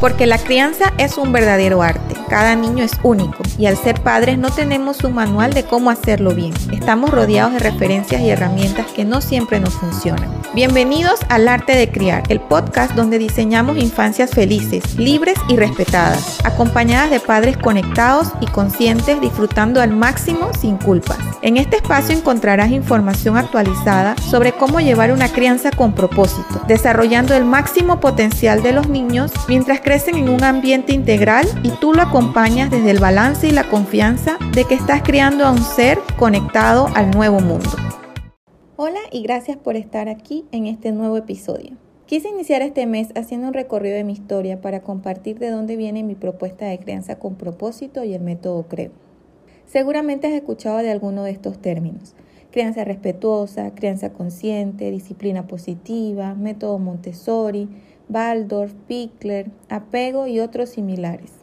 Porque la crianza es un verdadero arte. Cada niño es único y al ser padres no tenemos un manual de cómo hacerlo bien. Estamos rodeados de referencias y herramientas que no siempre nos funcionan. Bienvenidos al Arte de Criar, el podcast donde diseñamos infancias felices, libres y respetadas, acompañadas de padres conectados y conscientes disfrutando al máximo sin culpas. En este espacio encontrarás información actualizada sobre cómo llevar una crianza con propósito, desarrollando el máximo potencial de los niños mientras crecen en un ambiente integral y tú lo acompañas desde el balance y la confianza de que estás criando a un ser conectado al nuevo mundo. Hola y gracias por estar aquí en este nuevo episodio. Quise iniciar este mes haciendo un recorrido de mi historia para compartir de dónde viene mi propuesta de crianza con propósito y el método Creo. Seguramente has escuchado de alguno de estos términos. Crianza respetuosa, crianza consciente, disciplina positiva, método Montessori, Waldorf, Pickler, apego y otros similares.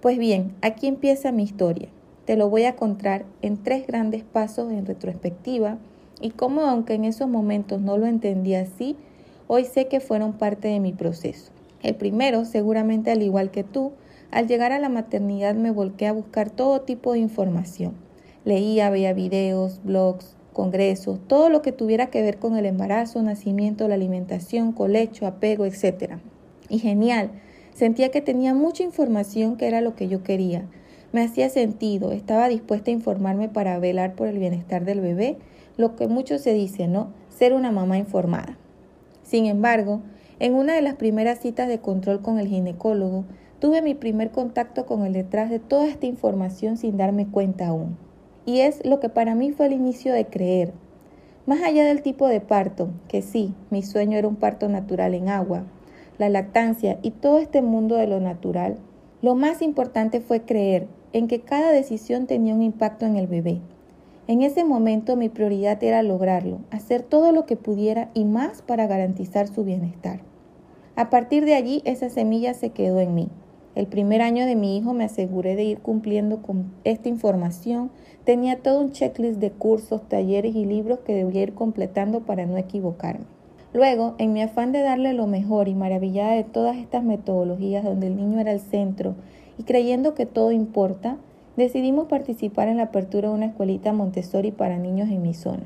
Pues bien, aquí empieza mi historia. Te lo voy a contar en tres grandes pasos en retrospectiva y cómo aunque en esos momentos no lo entendía así, hoy sé que fueron parte de mi proceso. El primero, seguramente al igual que tú, al llegar a la maternidad me volqué a buscar todo tipo de información. Leía, veía videos, blogs, congresos, todo lo que tuviera que ver con el embarazo, nacimiento, la alimentación, colecho, apego, etc. Y genial, sentía que tenía mucha información que era lo que yo quería. Me hacía sentido, estaba dispuesta a informarme para velar por el bienestar del bebé, lo que mucho se dice, ¿no? Ser una mamá informada. Sin embargo, en una de las primeras citas de control con el ginecólogo, tuve mi primer contacto con el detrás de toda esta información sin darme cuenta aún y es lo que para mí fue el inicio de creer. Más allá del tipo de parto, que sí, mi sueño era un parto natural en agua, la lactancia y todo este mundo de lo natural, lo más importante fue creer en que cada decisión tenía un impacto en el bebé. En ese momento mi prioridad era lograrlo, hacer todo lo que pudiera y más para garantizar su bienestar. A partir de allí esa semilla se quedó en mí. El primer año de mi hijo me aseguré de ir cumpliendo con esta información. Tenía todo un checklist de cursos, talleres y libros que debía ir completando para no equivocarme. Luego, en mi afán de darle lo mejor y maravillada de todas estas metodologías donde el niño era el centro y creyendo que todo importa, decidimos participar en la apertura de una escuelita Montessori para niños en mi zona.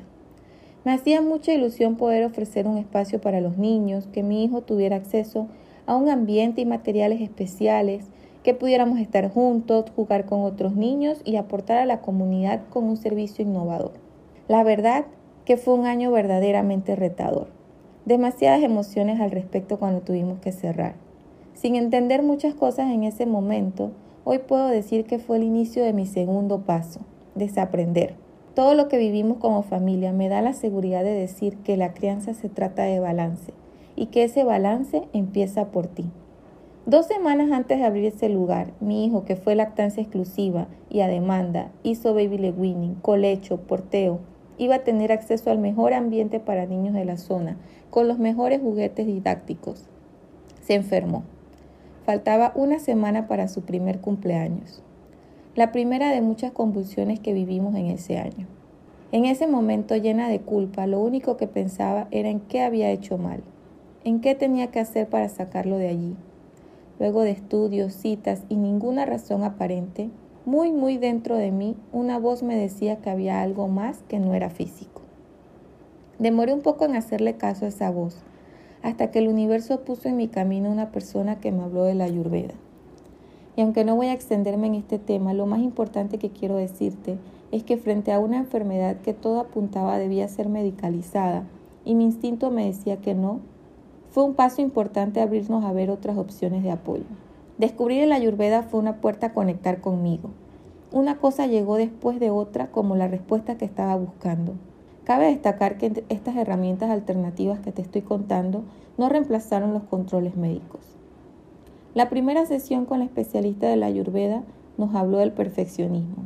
Me hacía mucha ilusión poder ofrecer un espacio para los niños, que mi hijo tuviera acceso a un ambiente y materiales especiales, que pudiéramos estar juntos, jugar con otros niños y aportar a la comunidad con un servicio innovador. La verdad que fue un año verdaderamente retador. Demasiadas emociones al respecto cuando tuvimos que cerrar. Sin entender muchas cosas en ese momento, hoy puedo decir que fue el inicio de mi segundo paso, desaprender. Todo lo que vivimos como familia me da la seguridad de decir que la crianza se trata de balance y que ese balance empieza por ti. Dos semanas antes de abrir ese lugar, mi hijo, que fue lactancia exclusiva y a demanda, hizo baby leg winning, colecho, porteo, iba a tener acceso al mejor ambiente para niños de la zona, con los mejores juguetes didácticos. Se enfermó. Faltaba una semana para su primer cumpleaños. La primera de muchas convulsiones que vivimos en ese año. En ese momento llena de culpa, lo único que pensaba era en qué había hecho mal en qué tenía que hacer para sacarlo de allí. Luego de estudios, citas y ninguna razón aparente, muy muy dentro de mí una voz me decía que había algo más que no era físico. Demoré un poco en hacerle caso a esa voz, hasta que el universo puso en mi camino una persona que me habló de la ayurveda. Y aunque no voy a extenderme en este tema, lo más importante que quiero decirte es que frente a una enfermedad que todo apuntaba debía ser medicalizada, y mi instinto me decía que no, fue un paso importante abrirnos a ver otras opciones de apoyo. Descubrir la ayurveda fue una puerta a conectar conmigo. Una cosa llegó después de otra como la respuesta que estaba buscando. Cabe destacar que estas herramientas alternativas que te estoy contando no reemplazaron los controles médicos. La primera sesión con la especialista de la ayurveda nos habló del perfeccionismo.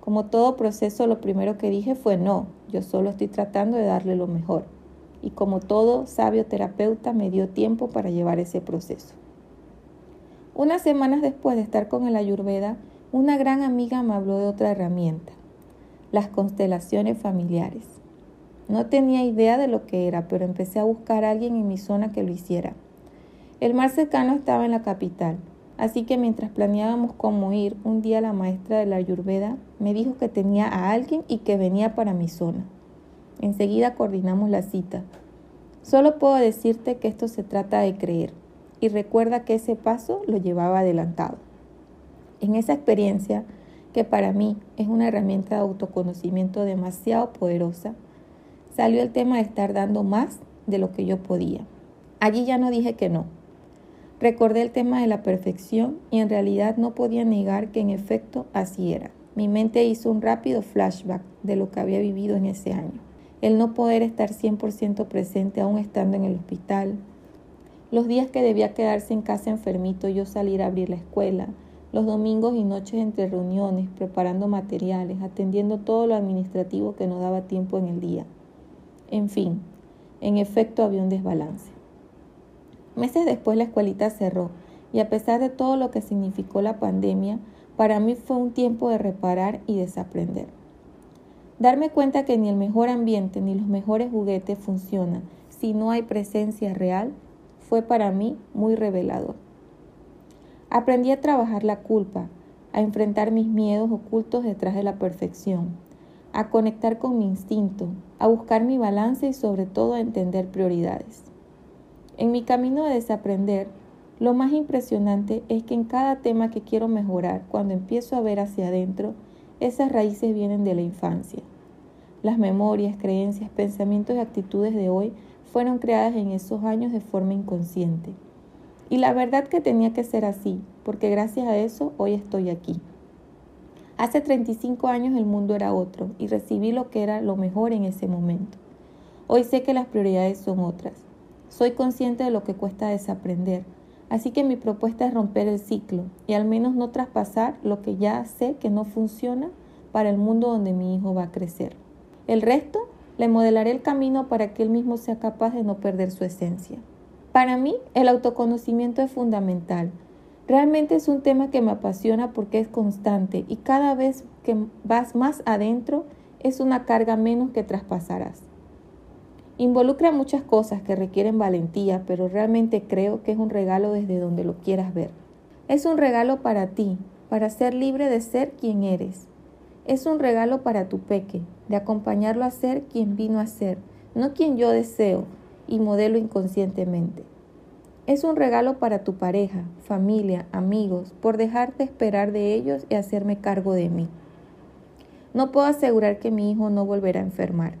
Como todo proceso, lo primero que dije fue no, yo solo estoy tratando de darle lo mejor y como todo sabio terapeuta me dio tiempo para llevar ese proceso. Unas semanas después de estar con el Ayurveda, una gran amiga me habló de otra herramienta, las constelaciones familiares. No tenía idea de lo que era, pero empecé a buscar a alguien en mi zona que lo hiciera. El mar cercano estaba en la capital, así que mientras planeábamos cómo ir, un día la maestra de la Ayurveda me dijo que tenía a alguien y que venía para mi zona. Enseguida coordinamos la cita. Solo puedo decirte que esto se trata de creer y recuerda que ese paso lo llevaba adelantado. En esa experiencia, que para mí es una herramienta de autoconocimiento demasiado poderosa, salió el tema de estar dando más de lo que yo podía. Allí ya no dije que no. Recordé el tema de la perfección y en realidad no podía negar que en efecto así era. Mi mente hizo un rápido flashback de lo que había vivido en ese año. El no poder estar 100% presente aún estando en el hospital. Los días que debía quedarse en casa enfermito yo salir a abrir la escuela, los domingos y noches entre reuniones, preparando materiales, atendiendo todo lo administrativo que no daba tiempo en el día. En fin, en efecto había un desbalance. Meses después la escuelita cerró y a pesar de todo lo que significó la pandemia, para mí fue un tiempo de reparar y desaprender. Darme cuenta que ni el mejor ambiente ni los mejores juguetes funcionan si no hay presencia real fue para mí muy revelador. Aprendí a trabajar la culpa, a enfrentar mis miedos ocultos detrás de la perfección, a conectar con mi instinto, a buscar mi balance y sobre todo a entender prioridades. En mi camino de desaprender, lo más impresionante es que en cada tema que quiero mejorar, cuando empiezo a ver hacia adentro, esas raíces vienen de la infancia. Las memorias, creencias, pensamientos y actitudes de hoy fueron creadas en esos años de forma inconsciente. Y la verdad que tenía que ser así, porque gracias a eso hoy estoy aquí. Hace 35 años el mundo era otro y recibí lo que era lo mejor en ese momento. Hoy sé que las prioridades son otras. Soy consciente de lo que cuesta desaprender, así que mi propuesta es romper el ciclo y al menos no traspasar lo que ya sé que no funciona para el mundo donde mi hijo va a crecer. El resto le modelaré el camino para que él mismo sea capaz de no perder su esencia. Para mí, el autoconocimiento es fundamental. Realmente es un tema que me apasiona porque es constante y cada vez que vas más adentro es una carga menos que traspasarás. Involucra muchas cosas que requieren valentía, pero realmente creo que es un regalo desde donde lo quieras ver. Es un regalo para ti, para ser libre de ser quien eres. Es un regalo para tu peque, de acompañarlo a ser quien vino a ser, no quien yo deseo, y modelo inconscientemente. Es un regalo para tu pareja, familia, amigos, por dejarte esperar de ellos y hacerme cargo de mí. No puedo asegurar que mi hijo no volverá a enfermar,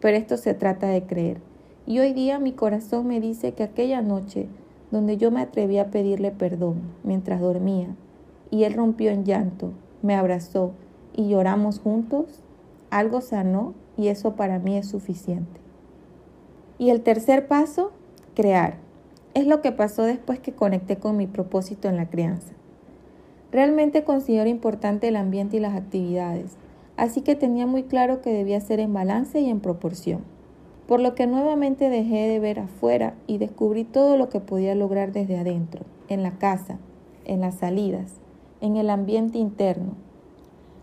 pero esto se trata de creer. Y hoy día mi corazón me dice que aquella noche donde yo me atreví a pedirle perdón mientras dormía y él rompió en llanto, me abrazó y lloramos juntos, algo sanó y eso para mí es suficiente. Y el tercer paso, crear. Es lo que pasó después que conecté con mi propósito en la crianza. Realmente considero importante el ambiente y las actividades, así que tenía muy claro que debía ser en balance y en proporción. Por lo que nuevamente dejé de ver afuera y descubrí todo lo que podía lograr desde adentro, en la casa, en las salidas, en el ambiente interno.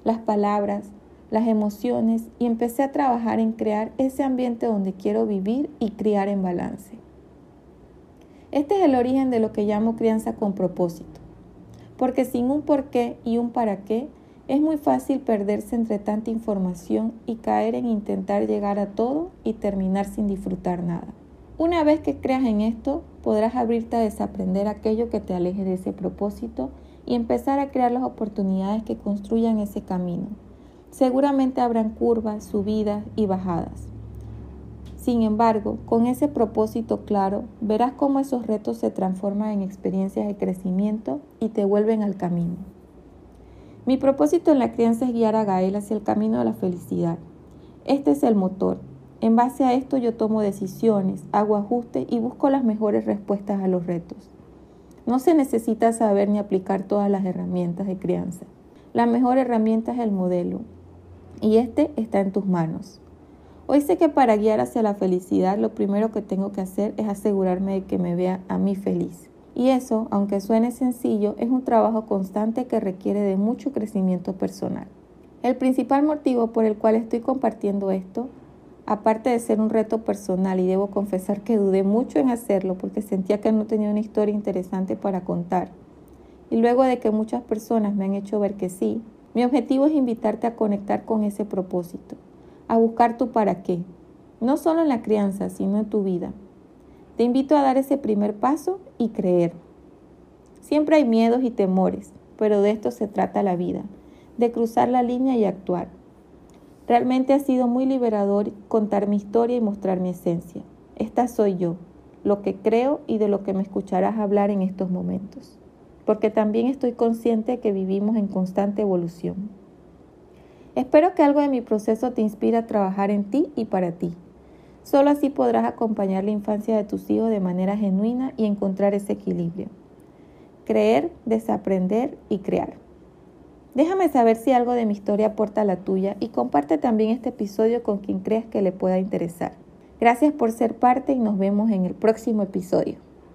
Las palabras, las emociones y empecé a trabajar en crear ese ambiente donde quiero vivir y criar en balance. Este es el origen de lo que llamo crianza con propósito, porque sin un por qué y un para qué es muy fácil perderse entre tanta información y caer en intentar llegar a todo y terminar sin disfrutar nada. Una vez que creas en esto, podrás abrirte a desaprender aquello que te aleje de ese propósito y empezar a crear las oportunidades que construyan ese camino Seguramente habrán curvas, subidas y bajadas. Sin embargo, con ese propósito claro, verás cómo esos retos se transforman en experiencias de crecimiento y te vuelven al camino. Mi propósito en la crianza es guiar a Gael hacia el camino de la felicidad. Este es el motor. En base a esto yo tomo decisiones, hago ajustes y busco las mejores respuestas a los retos. No se necesita saber ni aplicar todas las herramientas de crianza. La mejor herramienta es el modelo, y este está en tus manos. Hoy sé que para guiar hacia la felicidad lo primero que tengo que hacer es asegurarme de que me vea a mí feliz. Y eso, aunque suene sencillo, es un trabajo constante que requiere de mucho crecimiento personal. El principal motivo por el cual estoy compartiendo esto aparte de ser un reto personal y debo confesar que dudé mucho en hacerlo porque sentía que no tenía una historia interesante para contar. Y luego de que muchas personas me han hecho ver que sí, mi objetivo es invitarte a conectar con ese propósito, a buscar tu para qué, no solo en la crianza, sino en tu vida. Te invito a dar ese primer paso y creer. Siempre hay miedos y temores, pero de esto se trata la vida, de cruzar la línea y actuar. Realmente ha sido muy liberador contar mi historia y mostrar mi esencia. Esta soy yo, lo que creo y de lo que me escucharás hablar en estos momentos, porque también estoy consciente que vivimos en constante evolución. Espero que algo de mi proceso te inspire a trabajar en ti y para ti. Solo así podrás acompañar la infancia de tus hijos de manera genuina y encontrar ese equilibrio. Creer, desaprender y crear. Déjame saber si algo de mi historia aporta a la tuya y comparte también este episodio con quien creas que le pueda interesar. Gracias por ser parte y nos vemos en el próximo episodio.